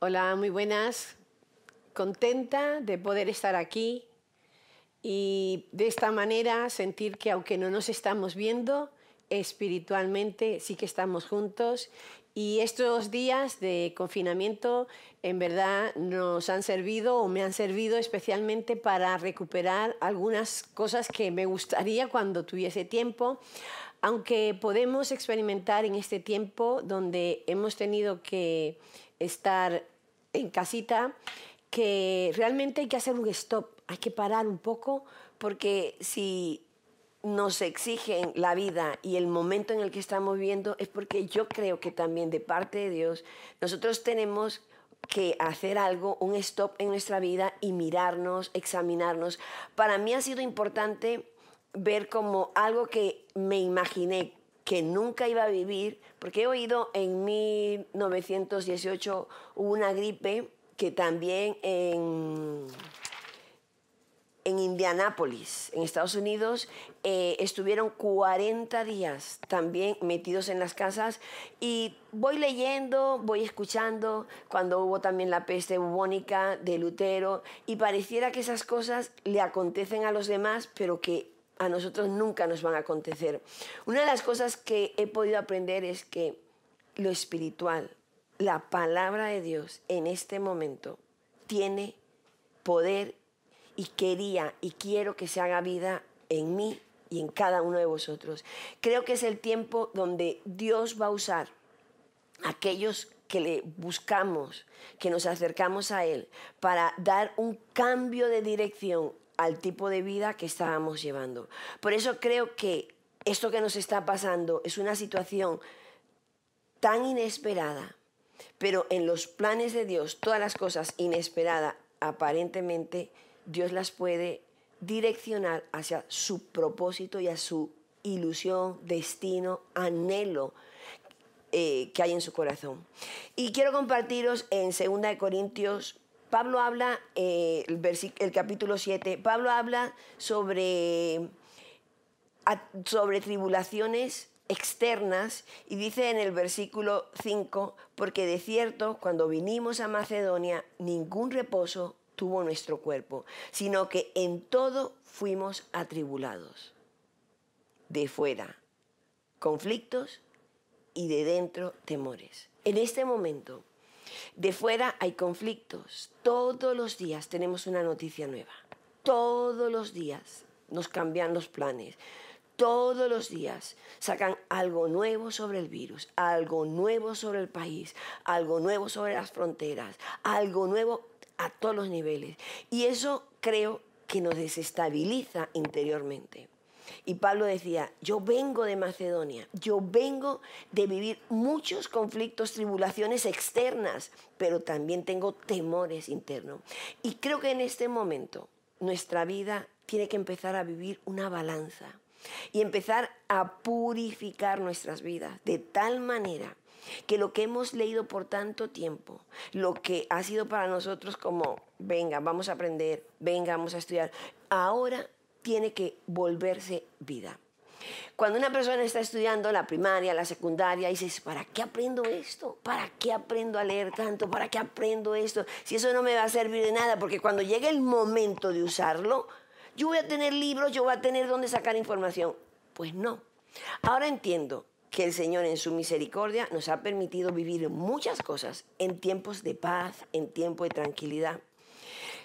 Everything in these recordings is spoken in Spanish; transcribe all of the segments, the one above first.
Hola, muy buenas. Contenta de poder estar aquí y de esta manera sentir que aunque no nos estamos viendo, espiritualmente sí que estamos juntos y estos días de confinamiento en verdad nos han servido o me han servido especialmente para recuperar algunas cosas que me gustaría cuando tuviese tiempo, aunque podemos experimentar en este tiempo donde hemos tenido que estar en casita, que realmente hay que hacer un stop, hay que parar un poco, porque si nos exigen la vida y el momento en el que estamos viviendo es porque yo creo que también de parte de Dios nosotros tenemos que hacer algo, un stop en nuestra vida y mirarnos, examinarnos. Para mí ha sido importante ver como algo que me imaginé que nunca iba a vivir, porque he oído en 1918 hubo una gripe que también en en Indianápolis, en Estados Unidos, eh, estuvieron 40 días también metidos en las casas y voy leyendo, voy escuchando cuando hubo también la peste bubónica de Lutero y pareciera que esas cosas le acontecen a los demás, pero que a nosotros nunca nos van a acontecer. Una de las cosas que he podido aprender es que lo espiritual, la palabra de Dios en este momento tiene poder y quería y quiero que se haga vida en mí y en cada uno de vosotros. Creo que es el tiempo donde Dios va a usar a aquellos que le buscamos, que nos acercamos a Él, para dar un cambio de dirección al tipo de vida que estábamos llevando. Por eso creo que esto que nos está pasando es una situación tan inesperada, pero en los planes de Dios, todas las cosas inesperadas aparentemente Dios las puede direccionar hacia su propósito y a su ilusión, destino, anhelo eh, que hay en su corazón. Y quiero compartiros en 2 Corintios, Pablo habla, eh, el, capítulo 7, Pablo habla sobre, sobre tribulaciones externas y dice en el versículo 5, porque de cierto, cuando vinimos a Macedonia, ningún reposo tuvo nuestro cuerpo, sino que en todo fuimos atribulados. De fuera, conflictos y de dentro, temores. En este momento, de fuera hay conflictos. Todos los días tenemos una noticia nueva. Todos los días nos cambian los planes. Todos los días sacan algo nuevo sobre el virus, algo nuevo sobre el país, algo nuevo sobre las fronteras, algo nuevo a todos los niveles. Y eso creo que nos desestabiliza interiormente. Y Pablo decía, yo vengo de Macedonia, yo vengo de vivir muchos conflictos, tribulaciones externas, pero también tengo temores internos. Y creo que en este momento nuestra vida tiene que empezar a vivir una balanza y empezar a purificar nuestras vidas de tal manera que lo que hemos leído por tanto tiempo, lo que ha sido para nosotros como, venga, vamos a aprender, venga, vamos a estudiar, ahora tiene que volverse vida. Cuando una persona está estudiando la primaria, la secundaria, dices, ¿para qué aprendo esto? ¿Para qué aprendo a leer tanto? ¿Para qué aprendo esto? Si eso no me va a servir de nada, porque cuando llegue el momento de usarlo, yo voy a tener libros, yo voy a tener dónde sacar información. Pues no. Ahora entiendo que el Señor en su misericordia nos ha permitido vivir muchas cosas en tiempos de paz, en tiempo de tranquilidad.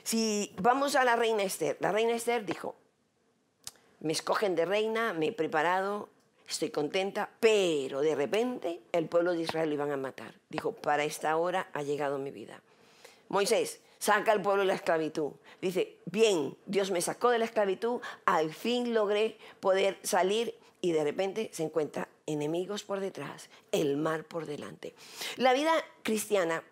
Si vamos a la reina Esther, la reina Esther dijo, me escogen de reina, me he preparado, estoy contenta, pero de repente el pueblo de Israel lo iban a matar. Dijo, para esta hora ha llegado mi vida. Moisés, saca al pueblo de la esclavitud. Dice, bien, Dios me sacó de la esclavitud, al fin logré poder salir y de repente se encuentra enemigos por detrás, el mar por delante. La vida cristiana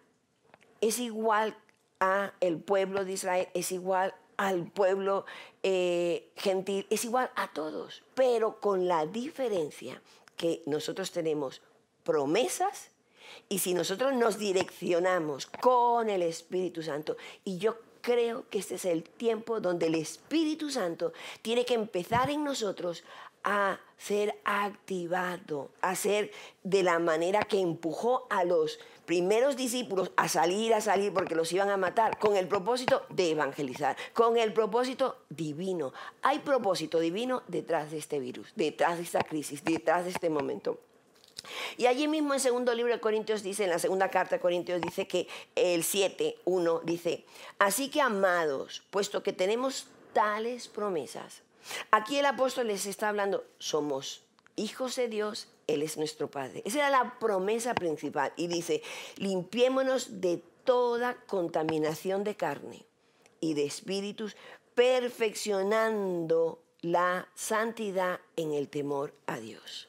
es igual a el pueblo de Israel, es igual al pueblo eh, gentil, es igual a todos, pero con la diferencia que nosotros tenemos promesas y si nosotros nos direccionamos con el Espíritu Santo, y yo creo que este es el tiempo donde el Espíritu Santo tiene que empezar en nosotros a ser activado, a ser de la manera que empujó a los primeros discípulos a salir, a salir porque los iban a matar, con el propósito de evangelizar, con el propósito divino. Hay propósito divino detrás de este virus, detrás de esta crisis, detrás de este momento. Y allí mismo en segundo libro de Corintios dice, en la segunda carta de Corintios dice que el 7, 1 dice, así que amados, puesto que tenemos tales promesas, aquí el apóstol les está hablando, somos hijos de Dios, Él es nuestro Padre. Esa era la promesa principal. Y dice, limpiémonos de toda contaminación de carne y de espíritus, perfeccionando la santidad en el temor a Dios.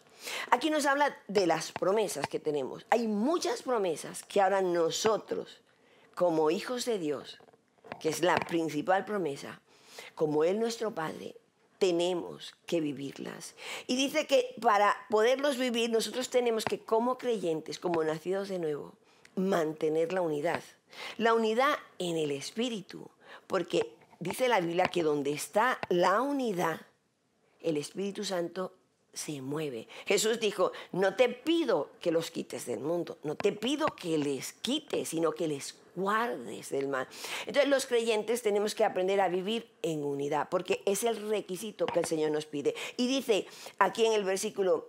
Aquí nos habla de las promesas que tenemos. Hay muchas promesas que ahora nosotros, como hijos de Dios, que es la principal promesa, como Él nuestro Padre, tenemos que vivirlas. Y dice que para poderlos vivir nosotros tenemos que, como creyentes, como nacidos de nuevo, mantener la unidad. La unidad en el Espíritu, porque dice la Biblia que donde está la unidad, el Espíritu Santo se mueve. Jesús dijo, no te pido que los quites del mundo, no te pido que les quites, sino que les guardes del mal. Entonces los creyentes tenemos que aprender a vivir en unidad, porque es el requisito que el Señor nos pide. Y dice aquí en el versículo,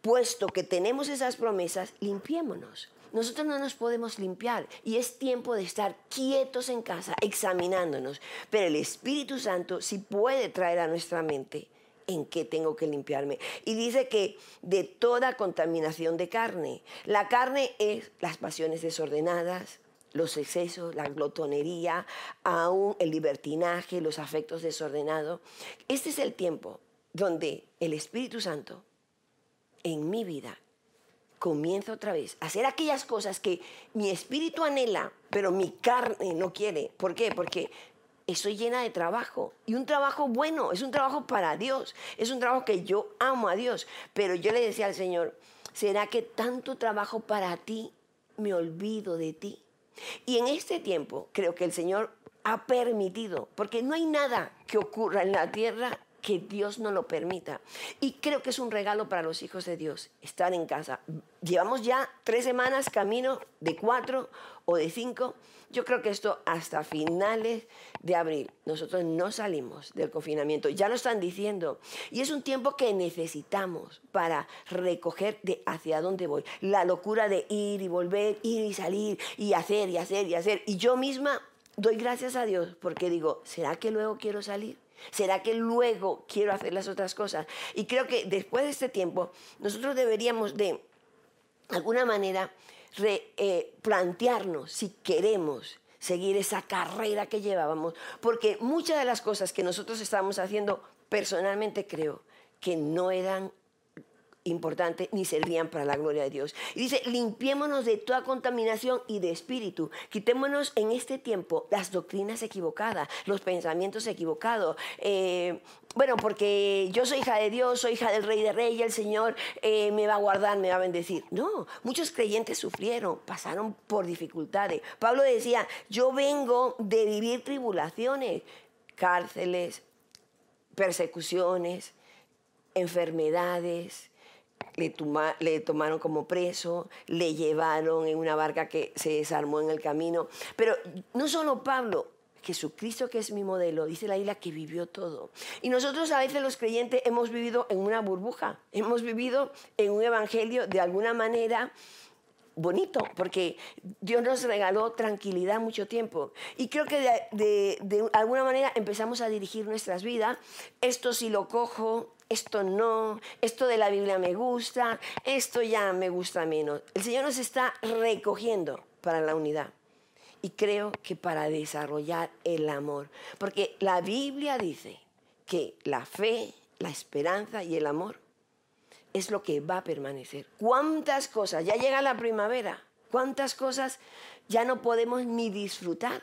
puesto que tenemos esas promesas, limpiémonos. Nosotros no nos podemos limpiar y es tiempo de estar quietos en casa, examinándonos. Pero el Espíritu Santo sí puede traer a nuestra mente en qué tengo que limpiarme. Y dice que de toda contaminación de carne. La carne es las pasiones desordenadas, los excesos, la glotonería, aún el libertinaje, los afectos desordenados. Este es el tiempo donde el Espíritu Santo en mi vida comienza otra vez a hacer aquellas cosas que mi espíritu anhela, pero mi carne no quiere. ¿Por qué? Porque estoy llena de trabajo y un trabajo bueno, es un trabajo para Dios, es un trabajo que yo amo a Dios, pero yo le decía al Señor, ¿será que tanto trabajo para ti me olvido de ti? Y en este tiempo creo que el Señor ha permitido, porque no hay nada que ocurra en la tierra que Dios no lo permita. Y creo que es un regalo para los hijos de Dios estar en casa. Llevamos ya tres semanas camino de cuatro o de cinco. Yo creo que esto hasta finales de abril. Nosotros no salimos del confinamiento. Ya lo están diciendo. Y es un tiempo que necesitamos para recoger de hacia dónde voy. La locura de ir y volver, ir y salir y hacer y hacer y hacer. Y yo misma doy gracias a Dios porque digo, ¿será que luego quiero salir? ¿Será que luego quiero hacer las otras cosas? Y creo que después de este tiempo, nosotros deberíamos de, alguna manera, eh, plantearnos si queremos seguir esa carrera que llevábamos, porque muchas de las cosas que nosotros estábamos haciendo, personalmente creo que no eran importante ni servían para la gloria de Dios. Y dice, limpiémonos de toda contaminación y de espíritu. Quitémonos en este tiempo las doctrinas equivocadas, los pensamientos equivocados. Eh, bueno, porque yo soy hija de Dios, soy hija del Rey de Reyes, el Señor eh, me va a guardar, me va a bendecir. No, muchos creyentes sufrieron, pasaron por dificultades. Pablo decía, yo vengo de vivir tribulaciones, cárceles, persecuciones, enfermedades, le, tomaron como preso, le llevaron en una barca que se desarmó en el camino. Pero no solo Pablo, Jesucristo que es mi modelo, dice la isla que vivió todo. Y nosotros a veces los creyentes hemos vivido en una burbuja, hemos vivido en un evangelio de alguna manera bonito, porque Dios nos regaló tranquilidad mucho tiempo. Y creo que de, de alguna manera empezamos a dirigir nuestras vidas. Esto si lo cojo, esto no, esto de la Biblia me gusta, esto ya me gusta menos. El Señor nos está recogiendo para la unidad. Y creo que para desarrollar el amor. Porque la Biblia dice que la fe, la esperanza y el amor es lo que va a permanecer. ¿Cuántas cosas? Ya llega la primavera. ¿Cuántas cosas ya no podemos ni disfrutar?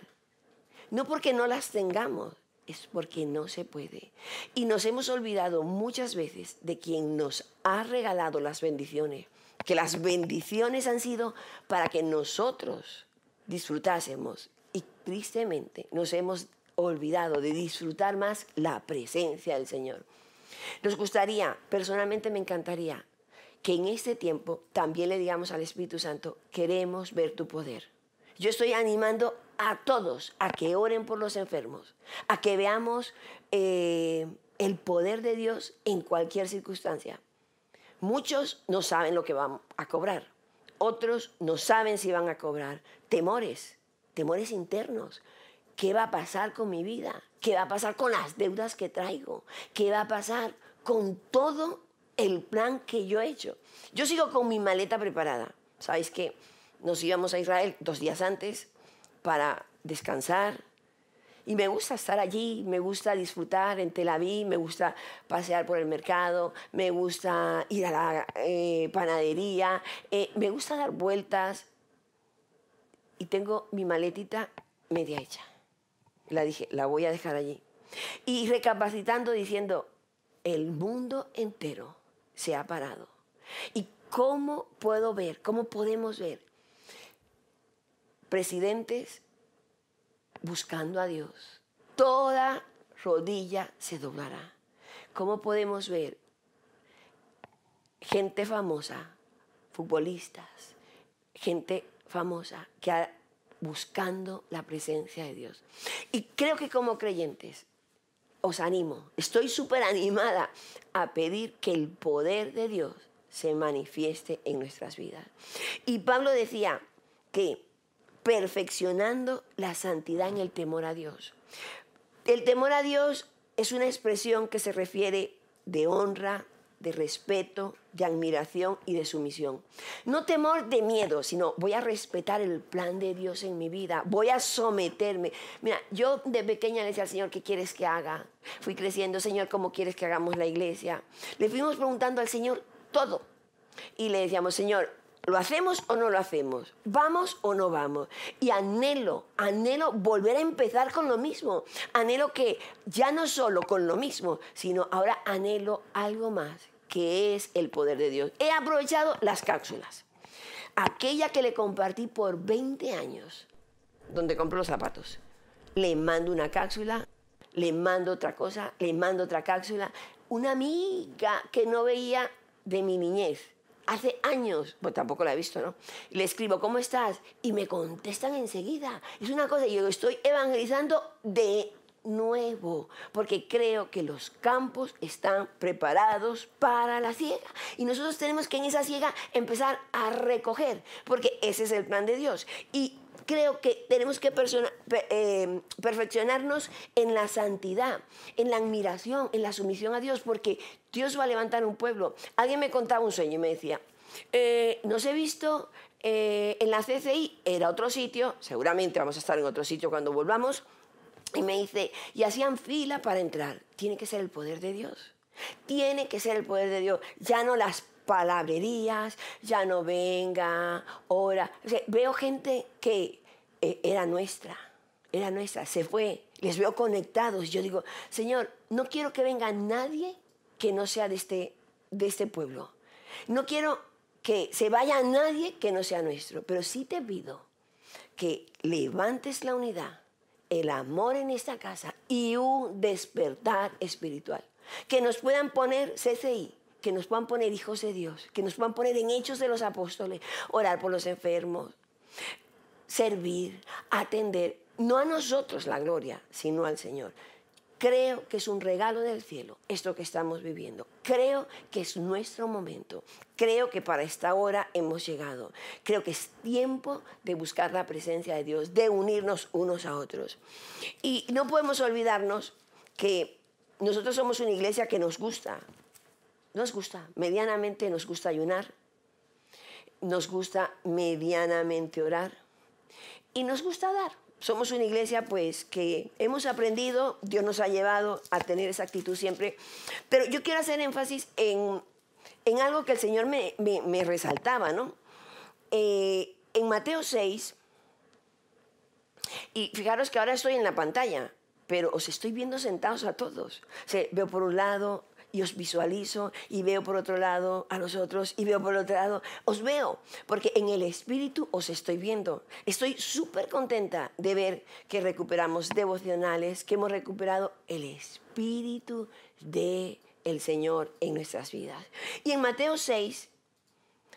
No porque no las tengamos, es porque no se puede. Y nos hemos olvidado muchas veces de quien nos ha regalado las bendiciones, que las bendiciones han sido para que nosotros disfrutásemos. Y tristemente nos hemos olvidado de disfrutar más la presencia del Señor. Nos gustaría, personalmente me encantaría, que en este tiempo también le digamos al Espíritu Santo, queremos ver tu poder. Yo estoy animando a todos a que oren por los enfermos, a que veamos eh, el poder de Dios en cualquier circunstancia. Muchos no saben lo que van a cobrar, otros no saben si van a cobrar. Temores, temores internos. ¿Qué va a pasar con mi vida? ¿Qué va a pasar con las deudas que traigo? ¿Qué va a pasar con todo el plan que yo he hecho? Yo sigo con mi maleta preparada. ¿Sabéis que nos íbamos a Israel dos días antes para descansar? Y me gusta estar allí, me gusta disfrutar en Tel Aviv, me gusta pasear por el mercado, me gusta ir a la eh, panadería, eh, me gusta dar vueltas. Y tengo mi maletita media hecha. La dije, la voy a dejar allí. Y recapacitando diciendo, el mundo entero se ha parado. ¿Y cómo puedo ver, cómo podemos ver presidentes buscando a Dios? Toda rodilla se doblará. ¿Cómo podemos ver gente famosa, futbolistas, gente famosa que ha buscando la presencia de Dios. Y creo que como creyentes, os animo, estoy súper animada a pedir que el poder de Dios se manifieste en nuestras vidas. Y Pablo decía que perfeccionando la santidad en el temor a Dios. El temor a Dios es una expresión que se refiere de honra, de respeto, de admiración y de sumisión. No temor de miedo, sino voy a respetar el plan de Dios en mi vida, voy a someterme. Mira, yo de pequeña le decía al Señor, ¿qué quieres que haga? Fui creciendo, Señor, ¿cómo quieres que hagamos la iglesia? Le fuimos preguntando al Señor todo. Y le decíamos, Señor, ¿Lo hacemos o no lo hacemos? ¿Vamos o no vamos? Y anhelo, anhelo volver a empezar con lo mismo. Anhelo que ya no solo con lo mismo, sino ahora anhelo algo más, que es el poder de Dios. He aprovechado las cápsulas. Aquella que le compartí por 20 años, donde compro los zapatos. Le mando una cápsula, le mando otra cosa, le mando otra cápsula. Una amiga que no veía de mi niñez hace años, pues tampoco la he visto, ¿no? Le escribo, ¿cómo estás? Y me contestan enseguida. Es una cosa, yo estoy evangelizando de nuevo, porque creo que los campos están preparados para la siega. Y nosotros tenemos que en esa siega empezar a recoger, porque ese es el plan de Dios. Y creo que tenemos que eh, perfeccionarnos en la santidad, en la admiración, en la sumisión a Dios, porque Dios va a levantar un pueblo. Alguien me contaba un sueño y me decía, eh, nos he visto eh, en la CCI, era otro sitio, seguramente vamos a estar en otro sitio cuando volvamos, y me dice, y hacían fila para entrar. Tiene que ser el poder de Dios. Tiene que ser el poder de Dios. Ya no las palabrerías, ya no venga, ora. veo gente que eh, era nuestra, era nuestra, se fue, les veo conectados. Yo digo, Señor, no quiero que venga nadie que no sea de este, de este pueblo. No quiero que se vaya nadie que no sea nuestro, pero sí te pido que levantes la unidad, el amor en esta casa y un despertar espiritual. Que nos puedan poner CCI, que nos puedan poner hijos de Dios, que nos puedan poner en hechos de los apóstoles, orar por los enfermos, servir, atender, no a nosotros la gloria, sino al Señor. Creo que es un regalo del cielo esto que estamos viviendo. Creo que es nuestro momento. Creo que para esta hora hemos llegado. Creo que es tiempo de buscar la presencia de Dios, de unirnos unos a otros. Y no podemos olvidarnos que nosotros somos una iglesia que nos gusta nos gusta, medianamente nos gusta ayunar, nos gusta medianamente orar y nos gusta dar. Somos una iglesia pues que hemos aprendido, Dios nos ha llevado a tener esa actitud siempre, pero yo quiero hacer énfasis en, algo que el Señor me, resaltaba, ¿no? Eh, en Mateo 6, y fijaros que ahora estoy en la pantalla, pero os estoy viendo sentados a todos. veo por un lado y os visualizo y veo por otro lado a los otros y veo por otro lado. Os veo, porque en el espíritu os estoy viendo. Estoy súper contenta de ver que recuperamos devocionales, que hemos recuperado el espíritu de el Señor en nuestras vidas. Y en Mateo 6,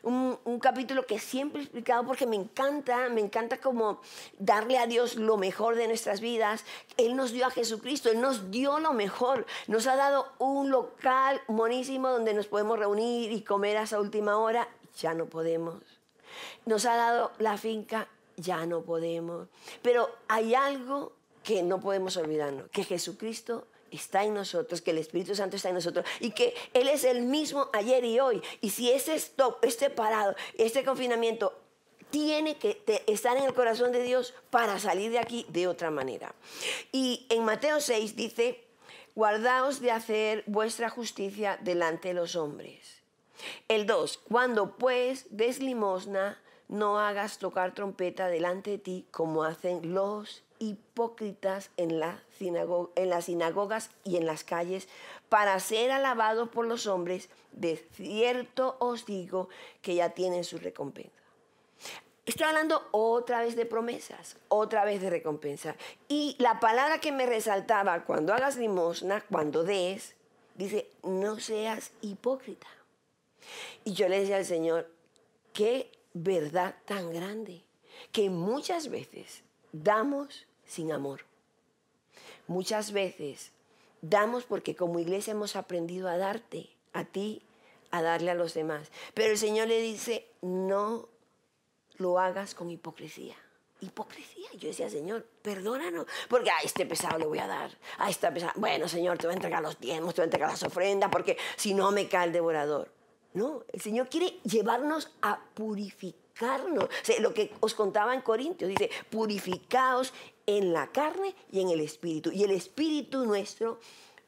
un, capítulo que siempre he explicado porque me encanta, me encanta como darle a Dios lo mejor de nuestras vidas. Él nos dio a Jesucristo, Él nos dio lo mejor. Nos ha dado un local monísimo donde nos podemos reunir y comer a esa última hora. Ya no podemos. Nos ha dado la finca, ya no podemos. Pero hay algo que no podemos olvidarnos, que Jesucristo está en nosotros, que el Espíritu Santo está en nosotros y que Él es el mismo ayer y hoy. Y si ese stop, este parado, este confinamiento tiene que estar en el corazón de Dios para salir de aquí de otra manera. Y en Mateo 6 dice, guardaos de hacer vuestra justicia delante de los hombres. El 2, cuando pues des limosna, no hagas tocar trompeta delante de ti como hacen los hipócritas en, la en las sinagogas y en las calles para ser alabados por los hombres, de cierto os digo que ya tienen su recompensa. Estoy hablando otra vez de promesas, otra vez de recompensa. Y la palabra que me resaltaba cuando hagas limosna, cuando des, dice, no seas hipócrita. Y yo le decía al Señor, qué verdad tan grande, que muchas veces damos sin amor. Muchas veces damos porque como iglesia hemos aprendido a darte, a ti, a darle a los demás. Pero el Señor le dice, no lo hagas con hipocresía. Hipocresía. Yo decía, Señor, perdónanos, porque a este pesado le voy a dar, a esta pesado, bueno, Señor, te voy a entregar los diezmos, te voy a entregar las ofrendas, porque si no me cae el devorador. No, el Señor quiere llevarnos a purificarnos. lo que os contaba en Corintios, dice, purificaos en la carne y en el espíritu. Y el espíritu nuestro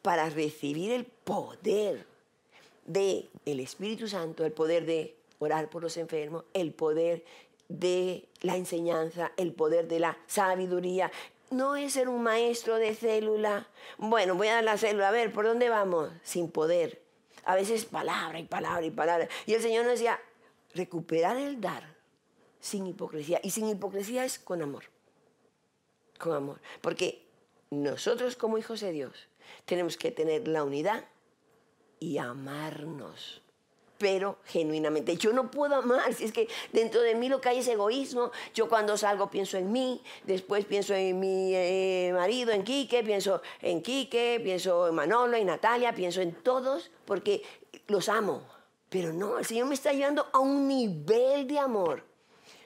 para recibir el poder de el Espíritu Santo, el poder de orar por los enfermos, el poder de la enseñanza, el poder de la sabiduría. No es ser un maestro de célula. Bueno, voy a dar la célula, a ver, ¿por dónde vamos? Sin poder. A veces palabra y palabra y palabra. Y el Señor nos decía, recuperar el dar sin hipocresía. Y sin hipocresía es con amor con amor. Porque nosotros como hijos de Dios tenemos que tener la unidad y amarnos pero genuinamente. Yo no puedo amar, si es que dentro de mí lo que hay es egoísmo. Yo cuando salgo pienso en mí, después pienso en mi eh, marido, en Quique, pienso en Quique, pienso en Manolo, en Natalia, pienso en todos, porque los amo. Pero no, el Señor me está llevando a un nivel de amor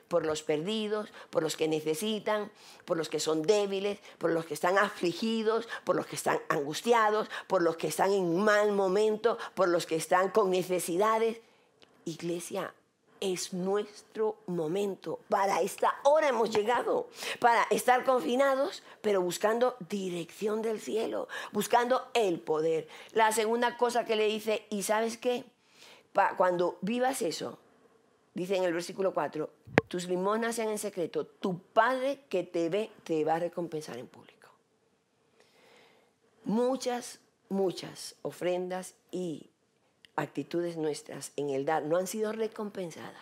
por los perdidos, por los que necesitan, por los que son débiles, por los que están afligidos, por los que están angustiados, por los que están en mal momento, por los que están con necesidades. Iglesia, es nuestro momento. Para esta hora hemos llegado, para estar confinados, pero buscando dirección del cielo, buscando el poder. La segunda cosa que le dice, ¿y sabes qué? cuando vivas eso, dice en el versículo 4, tus limonas sean en secreto, tu Padre que te ve te va a recompensar en público. Muchas, muchas ofrendas y actitudes nuestras en el dar no han sido recompensadas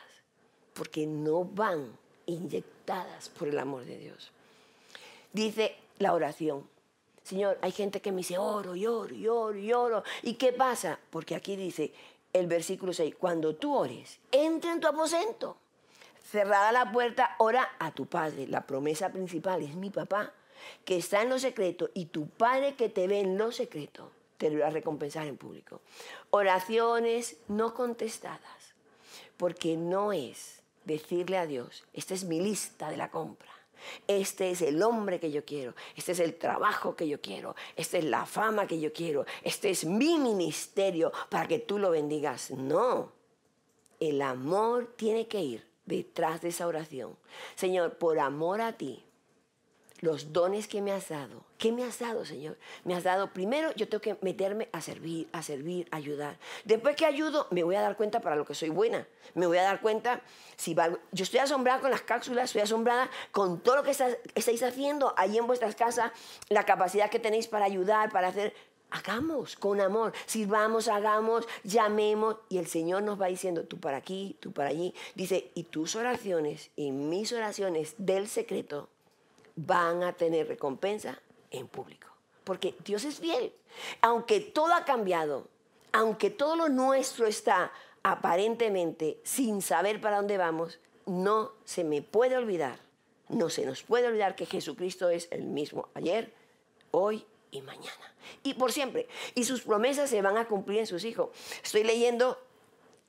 porque no van inyectadas por el amor de Dios. Dice la oración. Señor, hay gente que me dice oro y oro y oro y oro. ¿Y qué pasa? Porque aquí dice, el versículo 6, cuando tú ores, entra en tu aposento, cerrada la puerta, ora a tu Padre. La promesa principal es mi papá, que está en lo secreto, y tu Padre que te ve en lo secreto, te lo va a recompensar en público. Oraciones no contestadas, porque no es decirle a Dios, esta es mi lista de la compra. Este es el hombre que yo quiero, este es el trabajo que yo quiero, esta es la fama que yo quiero, este es mi ministerio para que tú lo bendigas. No, el amor tiene que ir detrás de esa oración. Señor, por amor a ti, los dones que me has dado. ¿Qué me has dado, Señor? Me has dado, primero yo tengo que meterme a servir, a servir, a ayudar. Después que ayudo, me voy a dar cuenta para lo que soy buena. Me voy a dar cuenta si valgo. Yo estoy asombrada con las cápsulas, estoy asombrada con todo lo que estáis haciendo ahí en vuestras casas, la capacidad que tenéis para ayudar, para hacer. Hagamos con amor, sirvamos, hagamos, llamemos y el Señor nos va diciendo, tú para aquí, tú para allí. Dice, y tus oraciones y mis oraciones del secreto van a tener recompensa en público. Porque Dios es fiel. Aunque todo ha cambiado, aunque todo lo nuestro está aparentemente sin saber para dónde vamos, no se me puede olvidar, no se nos puede olvidar que Jesucristo es el mismo ayer, hoy y mañana. Y por siempre. Y sus promesas se van a cumplir en sus hijos. Estoy leyendo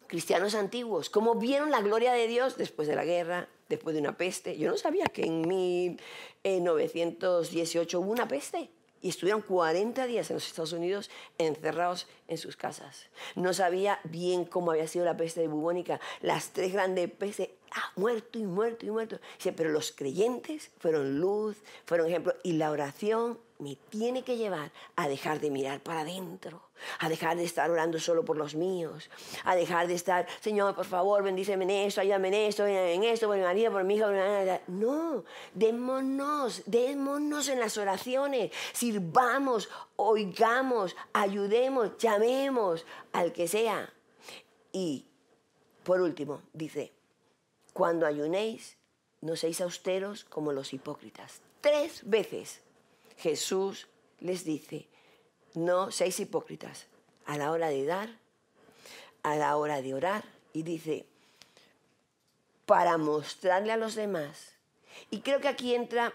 cristianos antiguos, cómo vieron la gloria de Dios después de la guerra, después de una peste. Yo no sabía que en 1918 hubo una peste y estuvieron 40 días en los Estados Unidos encerrados en sus casas. No sabía bien cómo había sido la peste bubónica, las tres grandes pestes, ah, muerto y muerto y muerto. pero los creyentes fueron luz, fueron ejemplo, y la oración me tiene que llevar a dejar de mirar para adentro, a dejar de estar orando solo por los míos, a dejar de estar, Señor, por favor, bendíceme en esto, ayúdame en esto, en esto, por María, por mi hija. No, démonos, démonos en las oraciones, sirvamos, oigamos, ayudemos, llamemos al que sea. Y, por último, dice, cuando ayunéis, no seáis austeros como los hipócritas. Tres veces Jesús les dice, no seáis hipócritas a la hora de dar, a la hora de orar, y dice, para mostrarle a los demás. Y creo que aquí entra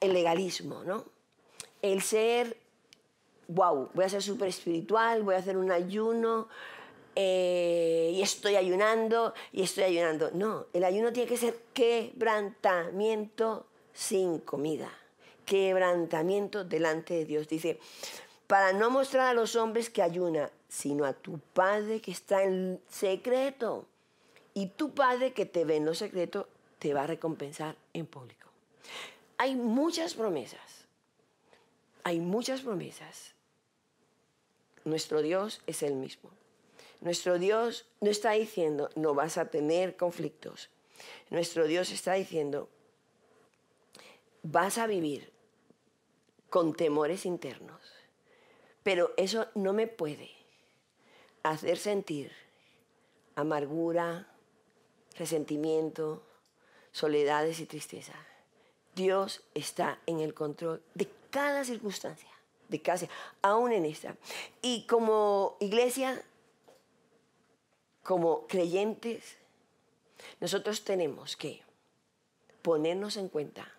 el legalismo, ¿no? El ser, wow, voy a ser súper espiritual, voy a hacer un ayuno, eh, y estoy ayunando, y estoy ayunando. No, el ayuno tiene que ser quebrantamiento sin comida quebrantamiento delante de Dios. Dice, para no mostrar a los hombres que ayuna, sino a tu Padre que está en secreto. Y tu Padre que te ve en lo secreto te va a recompensar en público. Hay muchas promesas. Hay muchas promesas. Nuestro Dios es el mismo. Nuestro Dios no está diciendo no vas a tener conflictos. Nuestro Dios está diciendo vas a vivir con temores internos, pero eso no me puede hacer sentir amargura, resentimiento, soledades y tristeza. Dios está en el control de cada circunstancia, de cada, aún en esta. Y como iglesia, como creyentes, nosotros tenemos que ponernos en cuenta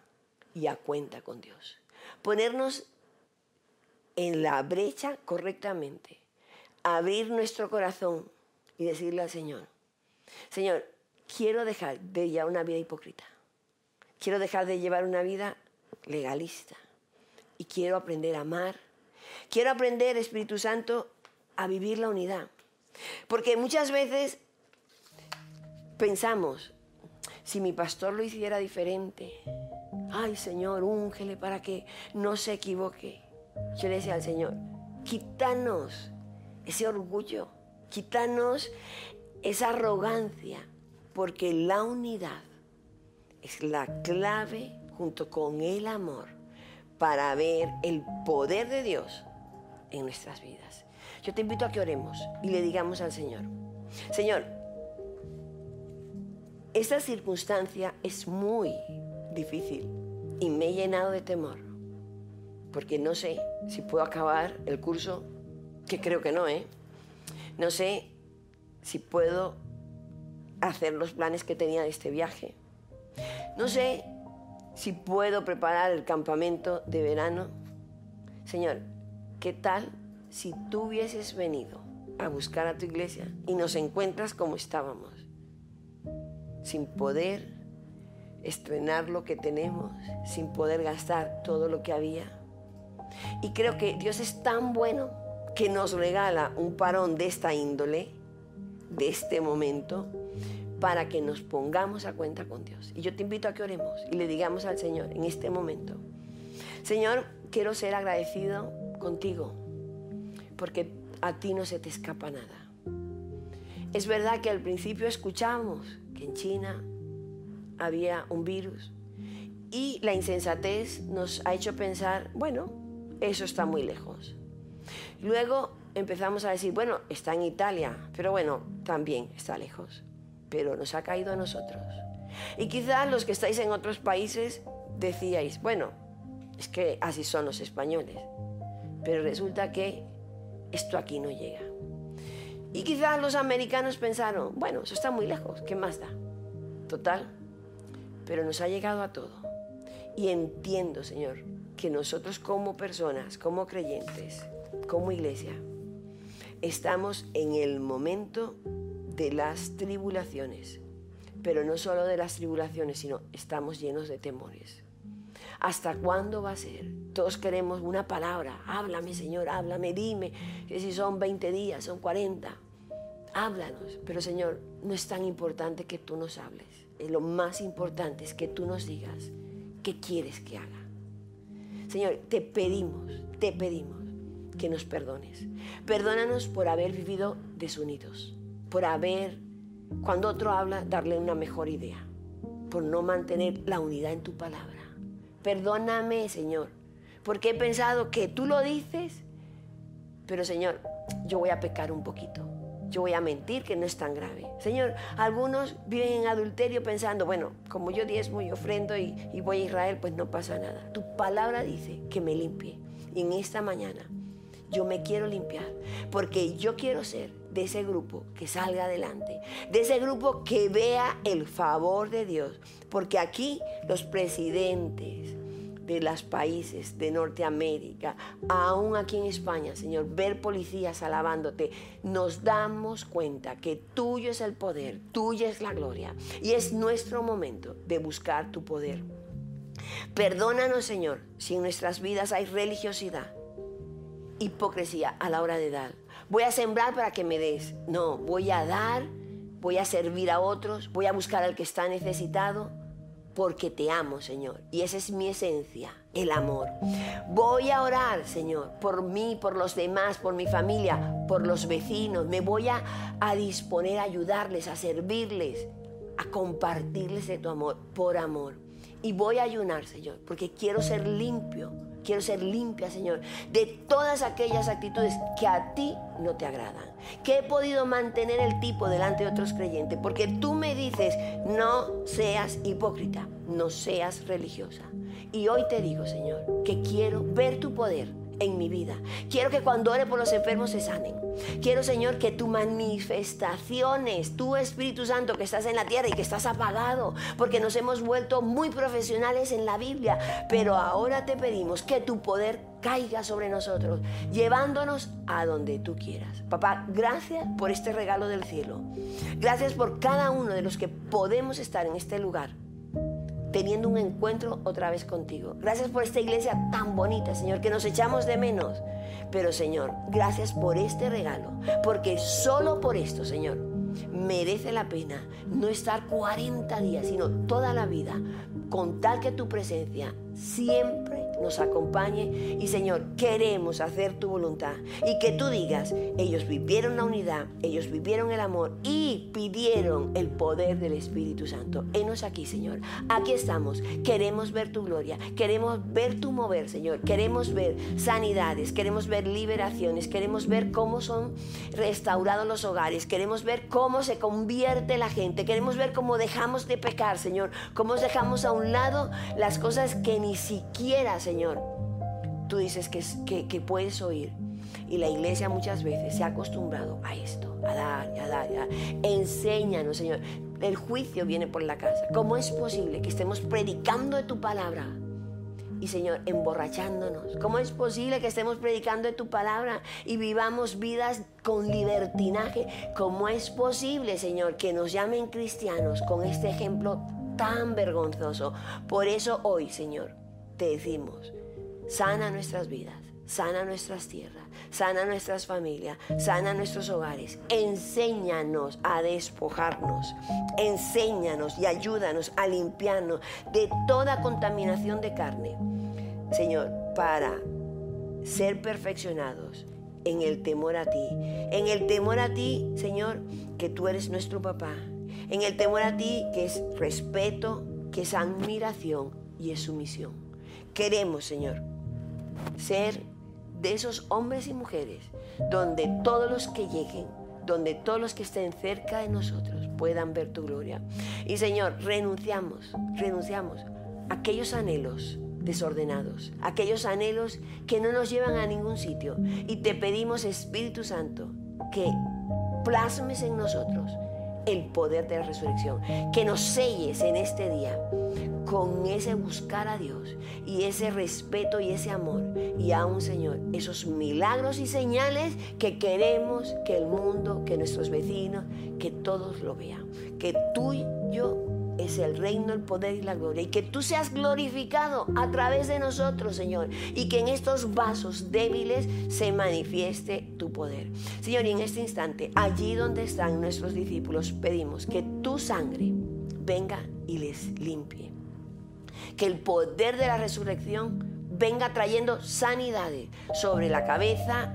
y a cuenta con Dios. Ponernos en la brecha correctamente. Abrir nuestro corazón y decirle al Señor, Señor, quiero dejar de llevar una vida hipócrita. Quiero dejar de llevar una vida legalista. Y quiero aprender a amar. Quiero aprender, Espíritu Santo, a vivir la unidad. Porque muchas veces pensamos, si mi pastor lo hiciera diferente, ay Señor, úngele para que no se equivoque. Yo le decía al Señor, quítanos ese orgullo, quítanos esa arrogancia, porque la unidad es la clave junto con el amor para ver el poder de Dios en nuestras vidas. Yo te invito a que oremos y le digamos al Señor, Señor, esta circunstancia es muy difícil y me he llenado de temor, porque no sé si puedo acabar el curso, que creo que no, ¿eh? No sé si puedo hacer los planes que tenía de este viaje. No sé si puedo preparar el campamento de verano. Señor, ¿qué tal si tú hubieses venido a buscar a tu iglesia y nos encuentras como estábamos? Sin poder estrenar lo que tenemos sin poder gastar todo lo que había. Y creo que Dios es tan bueno que nos regala un parón de esta índole, de este momento, para que nos pongamos a cuenta con Dios. Y yo te invito a que oremos y le digamos al Señor en este momento, Señor, quiero ser agradecido contigo, porque a ti no se te escapa nada. Es verdad que al principio escuchamos que en China había un virus. Y la insensatez nos ha hecho pensar, bueno, eso está muy lejos. Luego empezamos a decir, bueno, está en Italia, pero bueno, también está lejos. Pero nos ha caído a nosotros. Y quizás los que estáis en otros países decíais, bueno, es que así son los españoles. Pero resulta que esto aquí no llega. Y quizás los americanos pensaron, bueno, eso está muy lejos, ¿qué más da? Total, pero nos ha llegado a todo. Y entiendo, Señor, que nosotros como personas, como creyentes, como iglesia, estamos en el momento de las tribulaciones, pero no solo de las tribulaciones, sino estamos llenos de temores. ¿Hasta cuándo va a ser? Todos queremos una palabra. Háblame, Señor, háblame, dime. Que si son 20 días, son 40. Háblanos. Pero, Señor, no es tan importante que tú nos hables. Lo más importante es que tú nos digas qué quieres que haga. Señor, te pedimos, te pedimos que nos perdones. Perdónanos por haber vivido desunidos, por haber, cuando otro habla, darle una mejor idea, por no mantener la unidad en tu palabra. Perdóname, Señor, porque he pensado que tú lo dices, pero Señor, yo voy a pecar un poquito. Yo voy a mentir que no es tan grave. Señor, algunos viven en adulterio pensando, bueno, como yo diezmo y ofrendo y, voy a Israel, pues no pasa nada. Tu palabra dice que me limpie. Y en esta mañana yo me quiero limpiar, porque yo quiero ser de ese grupo que salga adelante, de ese grupo que vea el favor de Dios, porque aquí los presidentes de los países de Norteamérica, aún aquí en España, Señor, ver policías alabándote, nos damos cuenta que tuyo es el poder, tuya es la gloria y es nuestro momento de buscar tu poder. Perdónanos, Señor, si en nuestras vidas hay religiosidad, hipocresía a la hora de dar. Voy a sembrar para que me des. No, voy a dar, voy a servir a otros, voy a buscar al que está necesitado, porque te amo, Señor. Y esa es mi esencia, el amor. Voy a orar, Señor, por mí, por los demás, por mi familia, por los vecinos. Me voy a, a disponer a ayudarles, a servirles, a compartirles de tu amor, por amor. Y voy a ayunar, Señor, porque quiero ser limpio Quiero ser limpia, Señor, de todas aquellas actitudes que a ti no te agradan. Que he podido mantener el tipo delante de otros creyentes. Porque tú me dices, no seas hipócrita, no seas religiosa. Y hoy te digo, Señor, que quiero ver tu poder en mi vida. Quiero que cuando ore por los enfermos se sanen. Quiero, Señor, que tu manifestaciones, tu Espíritu Santo que estás en la tierra y que estás apagado, porque nos hemos vuelto muy profesionales en la Biblia, pero ahora te pedimos que tu poder caiga sobre nosotros, llevándonos a donde tú quieras. Papá, gracias por este regalo del cielo. Gracias por cada uno de los que podemos estar en este lugar teniendo un encuentro otra vez contigo. Gracias por esta iglesia tan bonita, Señor, que nos echamos de menos. Pero, Señor, gracias por este regalo, porque solo por esto, Señor, merece la pena no estar 40 días, sino toda la vida, con tal que tu presencia siempre nos acompañe y Señor, queremos hacer tu voluntad y que tú digas, ellos vivieron la unidad, ellos vivieron el amor y pidieron el poder del Espíritu Santo. Enos aquí, Señor. Aquí estamos. Queremos ver tu gloria, queremos ver tu mover, Señor. Queremos ver sanidades, queremos ver liberaciones, queremos ver cómo son restaurados los hogares, queremos ver cómo se convierte la gente, queremos ver cómo dejamos de pecar, Señor, cómo dejamos a un lado las cosas que ni siquiera, Señor, tú dices que, que, puedes oír. Y la iglesia muchas veces se ha acostumbrado a esto, a dar, a dar, a dar. Enséñanos, Señor. El juicio viene por la casa. ¿Cómo es posible que estemos predicando de tu palabra? Y Señor, emborrachándonos. ¿Cómo es posible que estemos predicando de tu palabra y vivamos vidas con libertinaje? ¿Cómo es posible, Señor, que nos llamen cristianos con este ejemplo tan vergonzoso? Por eso hoy, Señor, te decimos, sana nuestras vidas, sana nuestras tierras, sana nuestras familias, sana nuestros hogares. Enséñanos a despojarnos, enséñanos y ayúdanos a limpiarnos de toda contaminación de carne. Señor, para ser perfeccionados en el temor a ti, en el temor a ti, Señor, que tú eres nuestro papá, en el temor a ti que es respeto, que es admiración y es sumisión. Queremos, Señor, ser de esos hombres y mujeres donde todos los que lleguen, donde todos los que estén cerca de nosotros puedan ver tu gloria. Y Señor, renunciamos, renunciamos a aquellos anhelos desordenados, aquellos anhelos que no nos llevan a ningún sitio. Y te pedimos, Espíritu Santo, que plasmes en nosotros el poder de la resurrección, que nos selles en este día con ese buscar a Dios y ese respeto y ese amor y aún Señor, esos milagros y señales que queremos que el mundo, que nuestros vecinos, que todos lo vean, que tú y yo es el reino, el poder y la gloria. Y que tú seas glorificado a través de nosotros, Señor. Y que en estos vasos débiles se manifieste tu poder. Señor, y en este instante, allí donde están nuestros discípulos, pedimos que tu sangre venga y les limpie. Que el poder de la resurrección venga trayendo sanidades sobre la cabeza,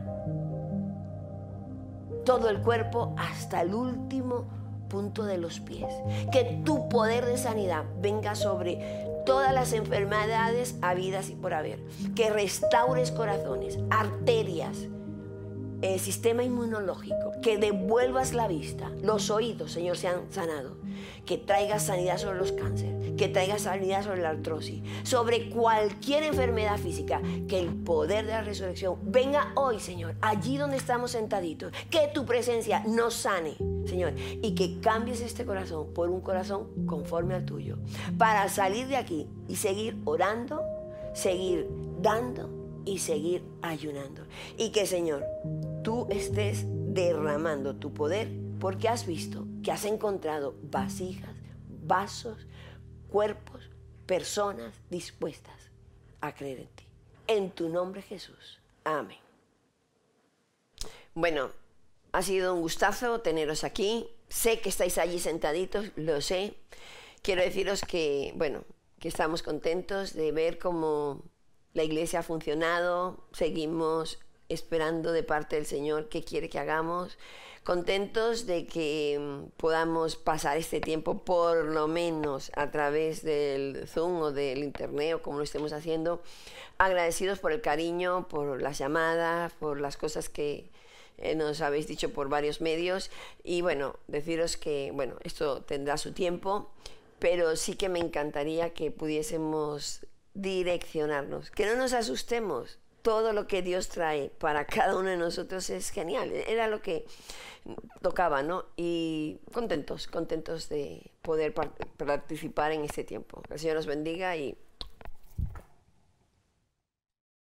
todo el cuerpo, hasta el último punto de los pies. Que tu poder de sanidad venga sobre todas las enfermedades habidas y por haber. Que restaures corazones, arterias, el sistema inmunológico, que devuelvas la vista, los oídos, Señor, se han sanado, que traigas sanidad sobre los cánceres, que traigas sanidad sobre la artrosis, sobre cualquier enfermedad física, que el poder de la resurrección venga hoy, Señor, allí donde estamos sentaditos, que tu presencia nos sane, Señor, y que cambies este corazón por un corazón conforme al tuyo, para salir de aquí y seguir orando, seguir dando y seguir ayunando. Y que, Señor, tú estés derramando tu poder porque has visto que has encontrado vasijas, vasos, cuerpos, personas dispuestas a creer en ti. En tu nombre Jesús. Amén. Bueno, ha sido un gustazo teneros aquí. Sé que estáis allí sentaditos, lo sé. Quiero deciros que, bueno, que estamos contentos de ver cómo la iglesia ha funcionado, seguimos esperando de parte del Señor qué quiere que hagamos, contentos de que mm, podamos pasar este tiempo por lo menos a través del Zoom o del Internet o como lo estemos haciendo, agradecidos por el cariño, por las llamadas, por las cosas que eh, nos habéis dicho por varios medios y bueno, deciros que bueno, esto tendrá su tiempo, pero sí que me encantaría que pudiésemos direccionarnos, que no nos asustemos. Todo lo que Dios trae para cada uno de nosotros es genial. Era lo que tocaba, ¿no? Y contentos, contentos de poder participar en este tiempo. Que el Señor nos bendiga y